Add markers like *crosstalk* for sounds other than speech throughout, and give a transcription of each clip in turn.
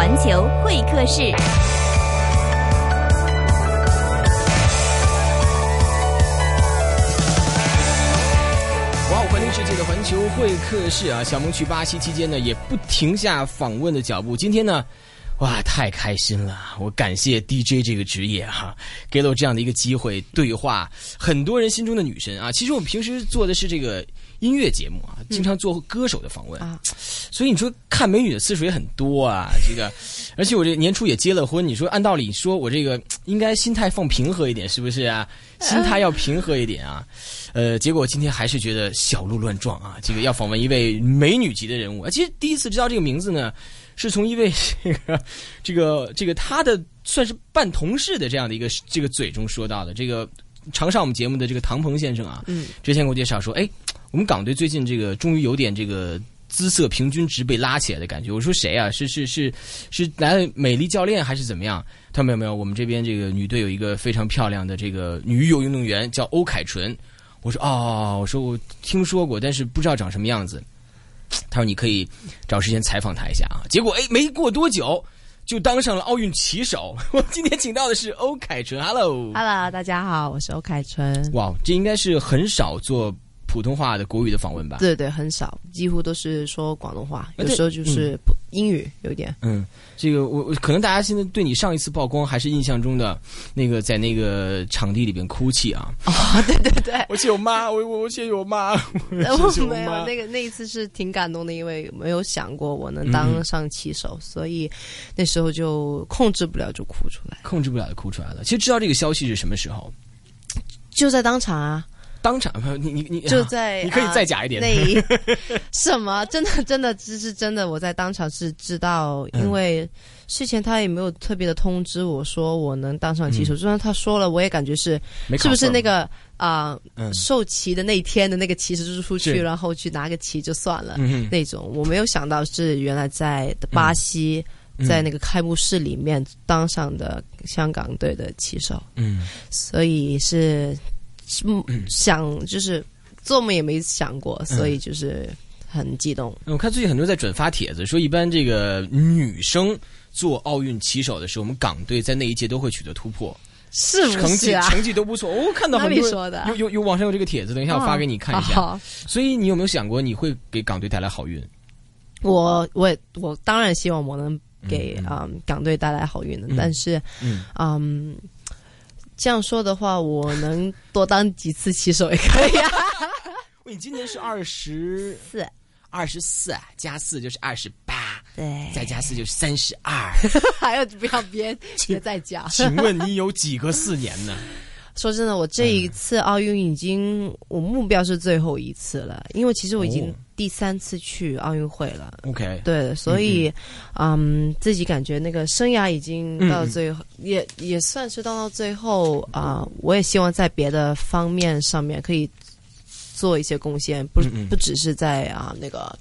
环球会客室。哇，环球世界的环球会客室啊，小萌去巴西期间呢，也不停下访问的脚步。今天呢，哇，太开心了！我感谢 DJ 这个职业哈、给了我这样的一个机会，对话很多人心中的女神啊。其实我们平时做的是这个音乐节目啊，经常做歌手的访问，啊所以你说看美女的次数也很多啊。这个，而且我这年初也结了婚，你说按道理说我这个应该心态放平和一点，是不是啊？心态要平和一点啊。呃，结果今天还是觉得小鹿乱撞啊！这个要访问一位美女级的人物啊，其实第一次知道这个名字呢，是从一位 *laughs* 这个这个这个他的算是半同事的这样的一个这个嘴中说到的。这个常上我们节目的这个唐鹏先生啊，嗯，之前给我介绍说，哎，我们港队最近这个终于有点这个姿色平均值被拉起来的感觉。我说谁啊？是是是是来美丽教练还是怎么样？他说没有没有，我们这边这个女队有一个非常漂亮的这个女游泳运动员叫欧凯纯。我说哦，我说我听说过，但是不知道长什么样子。他说你可以找时间采访她一下啊。结果哎，没过多久就当上了奥运旗手。*laughs* 我今天请到的是欧凯纯，Hello。Hello，大家好，我是欧凯纯。哇，这应该是很少做普通话的国语的访问吧？对对，很少，几乎都是说广东话，有时候就是英语有点。嗯，这个我我可能大家现在对你上一次曝光还是印象中的那个在那个场地里边哭泣啊。哦，*laughs* 对对对，我谢我妈，我我我谢我妈，我谢谢我没有那个那一次是挺感动的，因为没有想过我能当上棋手，所以那时候就控制不了就哭出来，控制不了就哭出来了。其实知道这个消息是什么时候？就在当场啊，当场，你你你就在、你可以啊再假一点。那 *laughs* 什么，真的真的这是真的，我在当场是知道，嗯因为事前他也没有特别的通知我说我能当上旗手，就算他说了，我也感觉是是不是那个啊、嗯。授旗的那一天的那个旗手就是出去，是。然后去拿个旗就算了、嗯那种，我没有想到是原来在巴西。嗯。在那个开幕式里面当上的香港队的旗手，嗯。所以是嗯想就是做梦也没想过，所以就是很激动。我看最近很多人在转发帖子，说一般这个女生做奥运旗手的时候，我们港队在那一届都会取得突破，是不成绩是啊？成绩都不错。我、看到很哪多说的有有有网上有这个帖子，等一下我发给你看一下。哦所以你有没有想过你会给港队带来好运？我我也我当然希望我能给嗯啊、嗯港队带来好运的，嗯但是嗯，嗯。这样说的话，我能多当几次骑手也可以啊。*laughs* 你今年是二十四，二十四加四就是二十八，对，再加四就是三十二。*laughs* 还有不要别别再加。请问你有几个四年呢？说真的，我这一次奥运已经，我目标是最后一次了，因为其实我已经哦。第三次去奥运会了。OK，对，所以，嗯自己感觉那个生涯已经到最后，也也算是到到最后啊、我也希望在别的方面上面可以做一些贡献，不、不只是在啊、那个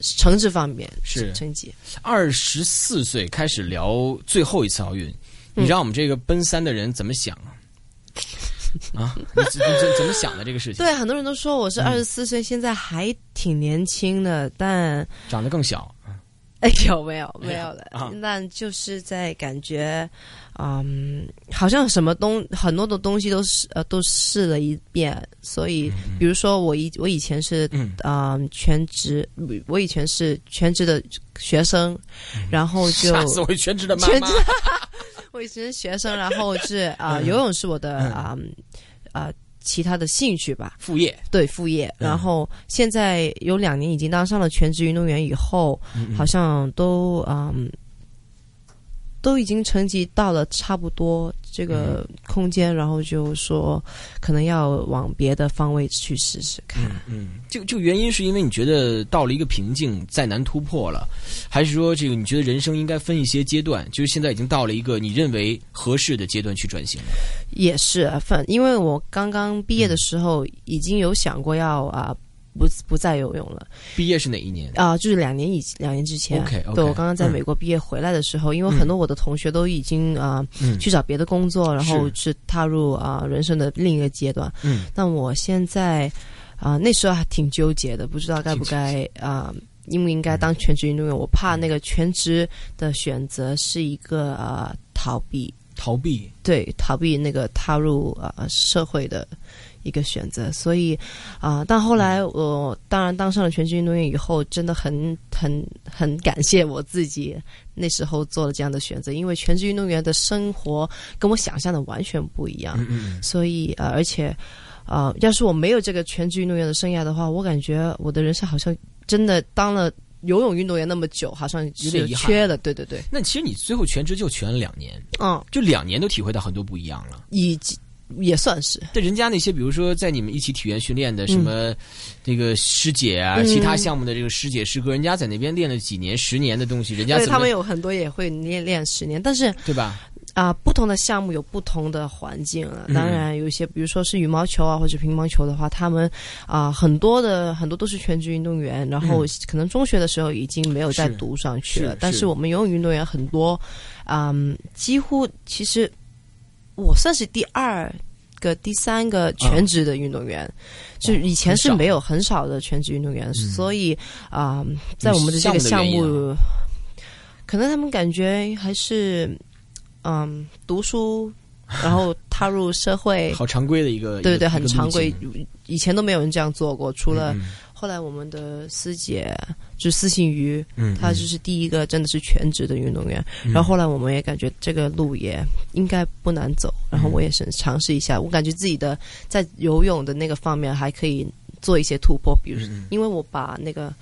成绩方面是。成绩。二十四岁开始聊最后一次奥运，嗯。你让我们这个奔三的人怎么想？啊？啊，你怎怎怎怎么想的这个事情？对，很多人都说我是嗯。二十四岁，现在还挺年轻的，但长得更小，*laughs* 哎，有没有没有的啊？但就是在感觉，嗯，好像什么东很多的东西都是呃都试了一遍，所以比如说我以我以前是嗯。啊、全职，我以前是全职的学生，然后就吓死我全职的妈妈。全职。我以前是学生，*laughs* 然后是啊、游泳是我的啊啊、其他的兴趣吧，副业，对副业，嗯。然后现在有两年已经当上了全职运动员以后，好像都嗯都已经成绩到了差不多这个空间，然后就说可能要往别的方位去试试看。嗯，就就原因是因为你觉得到了一个瓶颈，再难突破了，还是说这个你觉得人生应该分一些阶段？就是现在已经到了一个你认为合适的阶段去转型了。也是，反因为我刚刚毕业的时候已经有想过要啊。不不再游泳了。毕业是哪一年？啊、就是两年以两年之前。OK，OK，对我刚刚在嗯美国毕业回来的时候，因为很多我的同学都已经啊、嗯去找别的工作，然后是。踏入啊、人生的另一个阶段。嗯。但我现在啊、那时候还挺纠结的，不知道该不该啊、应不应该当全职运动员，我怕那个全职的选择是一个呃逃避，逃避，对，逃避那个踏入呃社会的一个选择。所以啊、但后来我当然当上了全职运动员以后，真的很很很感谢我自己那时候做了这样的选择，因为全职运动员的生活跟我想象的完全不一样。嗯嗯所以呃，而且呃，要是我没有这个全职运动员的生涯的话，我感觉我的人生好像真的当了游泳运动员那么久，好像是有点缺了。对对对，那其实你最后全职就全了两年，嗯，就两年都体会到很多不一样了。以及也算是对人家那些，比如说在你们一起体验训练的什么，这个师姐啊，嗯其他项目的这个师姐师哥，人家在那边练了几年、十年的东西，人家对他们有很多也会练练十年，但是对吧？啊、不同的项目有不同的环境啊。嗯当然，有一些比如说是羽毛球啊或者乒乓球的话，他们啊、很多的很多都是全职运动员，然后可能中学的时候已经没有再读上去了是。是但是我们游泳运动员很多，嗯，几乎其实我算是第二。个第三个全职的运动员，就以前是没有很少的全职运动员，嗯所以啊、在我们的这个项项目可能他们感觉还是嗯读书，*laughs* 然后踏入社会，好常规的一个，对对对，很常规以前都没有人这样做过，除了嗯后来我们的师姐就是司信瑜，嗯，她就是第一个真的是全职的运动员。嗯然后后来我们也感觉这个路也应该不难走，然后我也是尝试一下，我感觉自己的在游泳的那个方面还可以做一些突破，比如嗯因为我把那个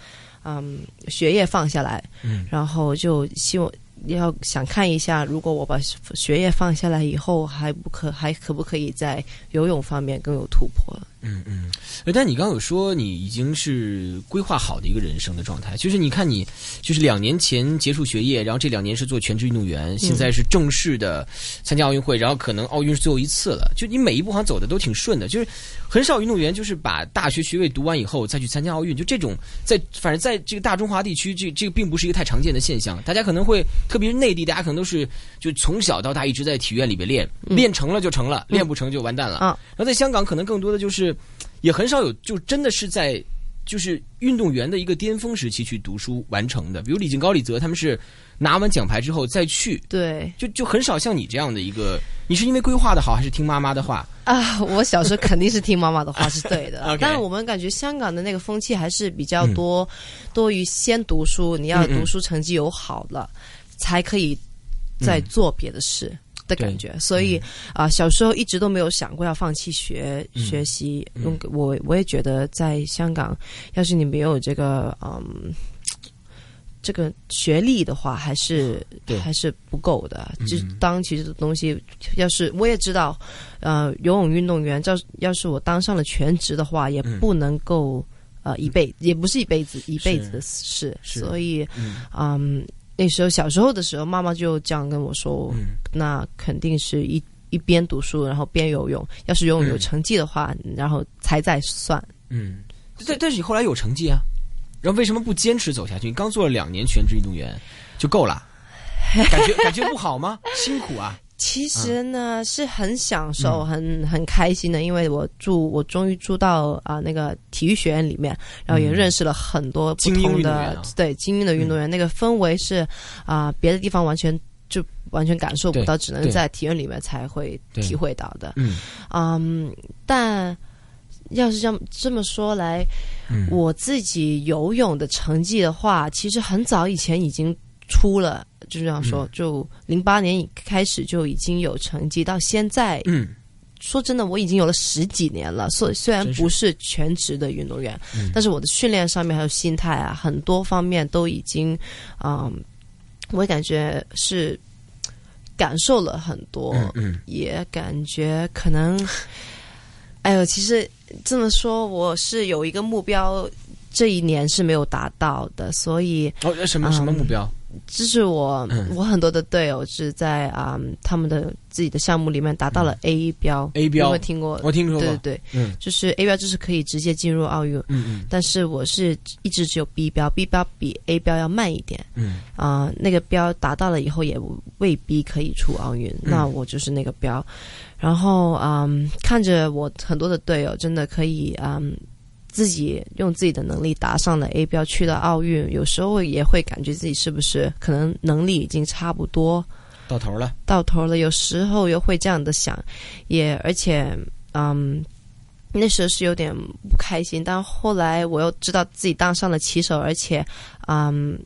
嗯学业放下来，嗯然后就希望。要想看一下，如果我把学业放下来以后，还不可还可不可以在游泳方面更有突破？嗯嗯，呃但你刚刚有说你已经是规划好的一个人生的状态，就是你看你就是两年前结束学业，然后这两年是做全职运动员，现在是正式的参加奥运会，然后可能奥运是最后一次了，就你每一步好像走的都挺顺的，就是很少运动员就是把大学学位读完以后再去参加奥运，就这种在反正在这个大中华地区，这这个并不是一个太常见的现象，大家可能会特别是内地，大家可能都是就从小到大一直在体院里边练，练成了就成了，练不成就完蛋了。啊然后在香港，可能更多的就是，也很少有就真的是在就是运动员的一个巅峰时期去读书完成的，比如李静高、李泽他们是拿完奖牌之后再去，对。就就很少像你这样的一个，你是因为规划的好，还是听妈妈的话？啊，我小时候肯定是听妈妈的话是对的。*laughs* 但是我们感觉香港的那个风气还是比较多，多于先读书，你要读书成绩有好了，才可以再做别的事。的感觉，所以啊、小时候一直都没有想过要放弃学、嗯学习。我我也觉得，在香港，要是你没有这个嗯这个学历的话，还是还是不够的。嗯。就当其实的东西，要是我也知道，呃，游泳运动员，要要是我当上了全职的话，也嗯。不能够、呃一辈也不是一辈子一辈子的事，所以嗯。嗯，那时候小时候的时候，妈妈就这样跟我说，嗯那肯定是一一边读书，然后边游泳。要是游泳有嗯成绩的话，然后才再算。嗯，但但是你后来有成绩啊，然后为什么不坚持走下去？你刚做了两年全职运动员就够了，感觉感觉不好吗？辛苦啊，其实呢，是很享受、嗯。很很开心的，因为我住，我终于住到啊、那个体育学院里面，然后也嗯认识了很多不同的、对精英的运动员，那个氛围是啊、别的地方完全就完全感受不到，只能在体院里面才会体会到的。嗯。嗯，但要是这样这么说来，嗯，我自己游泳的成绩的话，其实很早以前已经出了，就这样说，嗯就零八年开始就已经有成绩，到现在，嗯说真的，我已经有了十几年了。所虽然不是全职的运动员，嗯但是我的训练上面还有心态啊，很多方面都已经，嗯，我也感觉是感受了很多。也感觉可能，*laughs* 哎呦，其实这么说，我是有一个目标，这一年是没有达到的，所以哦，什么什么目标？这是我、嗯。我很多的队友是在啊、他们的自己的项目里面达到了 A 标。A 标。有没有听过？我听说过，对对对，嗯。就是 A 标就是可以直接进入奥运，嗯嗯。但是我是一直只有 B 标，B 标比 A 标要慢一点。嗯。啊、那个标达到了以后也未必可以出奥运，嗯。那我就是那个标。然后嗯，看着我很多的队友真的可以嗯，自己用自己的能力打上了 A 标，去了奥运，有时候也会感觉自己是不是可能能力已经差不多到头了，到头了。有时候又会这样的想，也而且嗯。那时候是有点不开心，但后来我又知道自己当上了棋手，而且，嗯。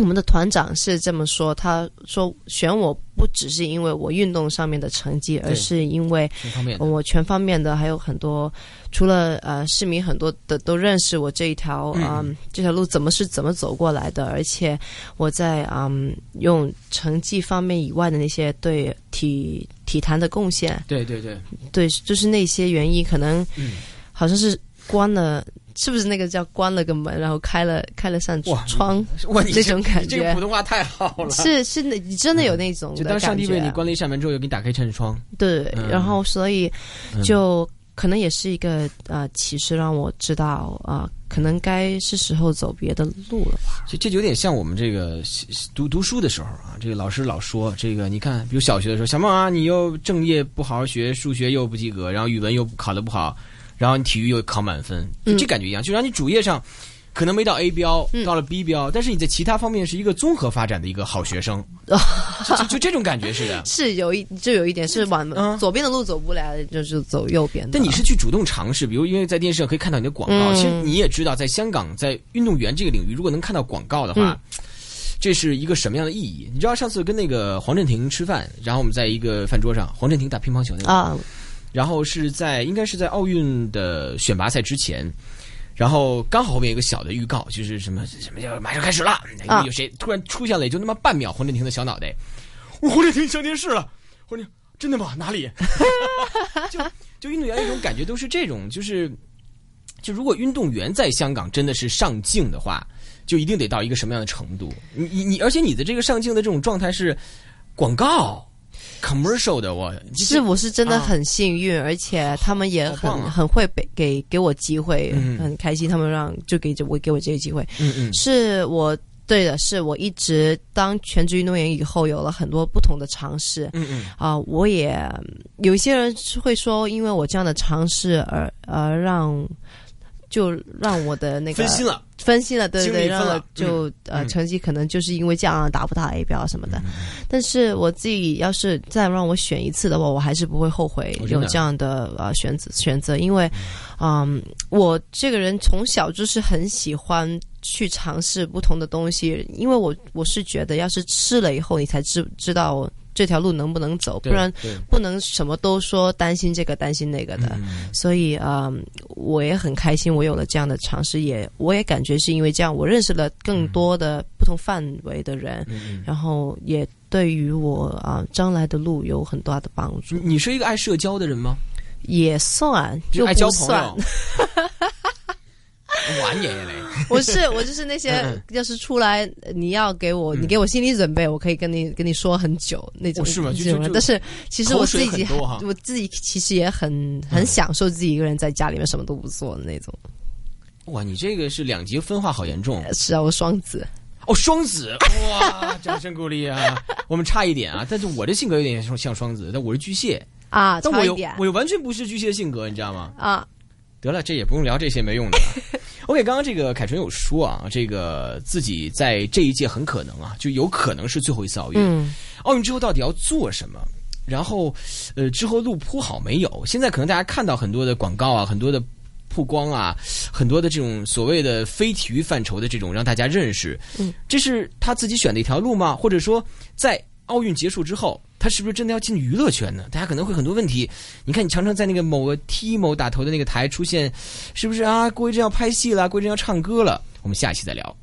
我们的团长是这么说，他说选我不只是因为我运动上面的成绩，而是因为我全方面的还有很多，除了呃市民很多的都认识我这一条啊这条路怎么是怎么走过来的，而且我在嗯用成绩方面以外的那些对体体坛的贡献，对对对。对，就是那些原因，可能好像是关了。是不是那个叫关了个门，然后开了开了扇窗？哇，那种感觉，这个普通话太好了。是是，那你真的有那种就当上帝为你关了一扇门之后，又给你打开一扇窗。对，然后所以就可能也是一个呃启示，让我知道啊，可能该是时候走别的路了吧。这这有点像我们这个读读书的时候啊，这个老师老说这个，你看，比如小学的时候，小梦啊，你又正业不好好学，数学又不及格，然后语文又考的不好。然后你体育又考满分，就这感觉一样，就让你主业上可能没到 A 标，到了 B 标，但是你在其他方面是一个综合发展的一个好学生，*laughs* 就就这种感觉似的。*laughs* 是有一就有一点是往左边的路走不了，就是走右边。但你是去主动尝试，比如因为在电视上可以看到你的广告，其实你也知道，在香港在运动员这个领域，如果能看到广告的话，这是一个什么样的意义？你知道上次跟那个黄镇廷吃饭，然后我们在一个饭桌上，黄镇廷打乒乓球那个啊。然后是在应该是在奥运的选拔赛之前，然后刚好后面一个小的预告，就是什么什么叫马上开始了，有谁突然出现了，也就那么半秒，黄振廷的小脑袋，我黄振廷上电视了，黄镇真的吗？哪里？*laughs* 就就运动员那种感觉都是这种，就是就如果运动员在香港真的是上镜的话，就一定得到一个什么样的程度？你你你，而且你的这个上镜的这种状态是广告。Commercial 的我是我是真的很幸运，而且他们也很很会给给给我机会，很开心。他们让就给我给我这个机会，嗯嗯，是我对的，是我一直当全职运动员以后有了很多不同的尝试，嗯嗯啊，我也有一些人会说，因为我这样的尝试而而让。就让我的那个分心了，分析了，对对对，让我就呃成绩可能就是因为这样达不到 A 标什么的。但是我自己要是再让我选一次的话，我还是不会后悔有这样的呃选择选择，因为嗯，我这个人从小就是很喜欢去尝试不同的东西，因为我我是觉得，要是试了以后，你才知知道。这条路能不能走？不然不能什么都说担心这个担心那个的。所以啊，我也很开心，我有了这样的尝试，也我也感觉是因为这样，我认识了更多的不同范围的人，然后也对于我啊将来的路有很大的帮助。你是一个爱社交的人吗？也算，就爱交朋友。玩爷爷嘞！*laughs* 我是我就是那些，要是出来你要给我，你给我心理准备，我可以跟你跟你说很久那种。是吗？但是其实我自己我自己其实也很很享受自己一个人在家里面什么都不做的那种。哇，你这个是两极分化好严重。是啊，我双子。哦，双子！哇，掌声鼓励啊！*laughs* 我们差一点啊，但是我的性格有点像像双子，但我是巨蟹啊，但我又我又完全不是巨蟹性格，你知道吗？啊。得了，这也不用聊这些没用的。OK，刚刚这个凯纯有说啊，这个自己在这一届很可能啊，就有可能是最后一次奥运。奥运之后到底要做什么？然后，呃，之后路铺好没有？现在可能大家看到很多的广告啊，很多的曝光啊，很多的这种所谓的非体育范畴的这种让大家认识。嗯，这是他自己选的一条路吗？或者说，在奥运结束之后？他是不是真的要进娱乐圈呢？大家可能会很多问题。你看，你常常在那个某个 T 某打头的那个台出现，是不是啊？郭一真要拍戏了，郭一真要唱歌了。我们下期再聊。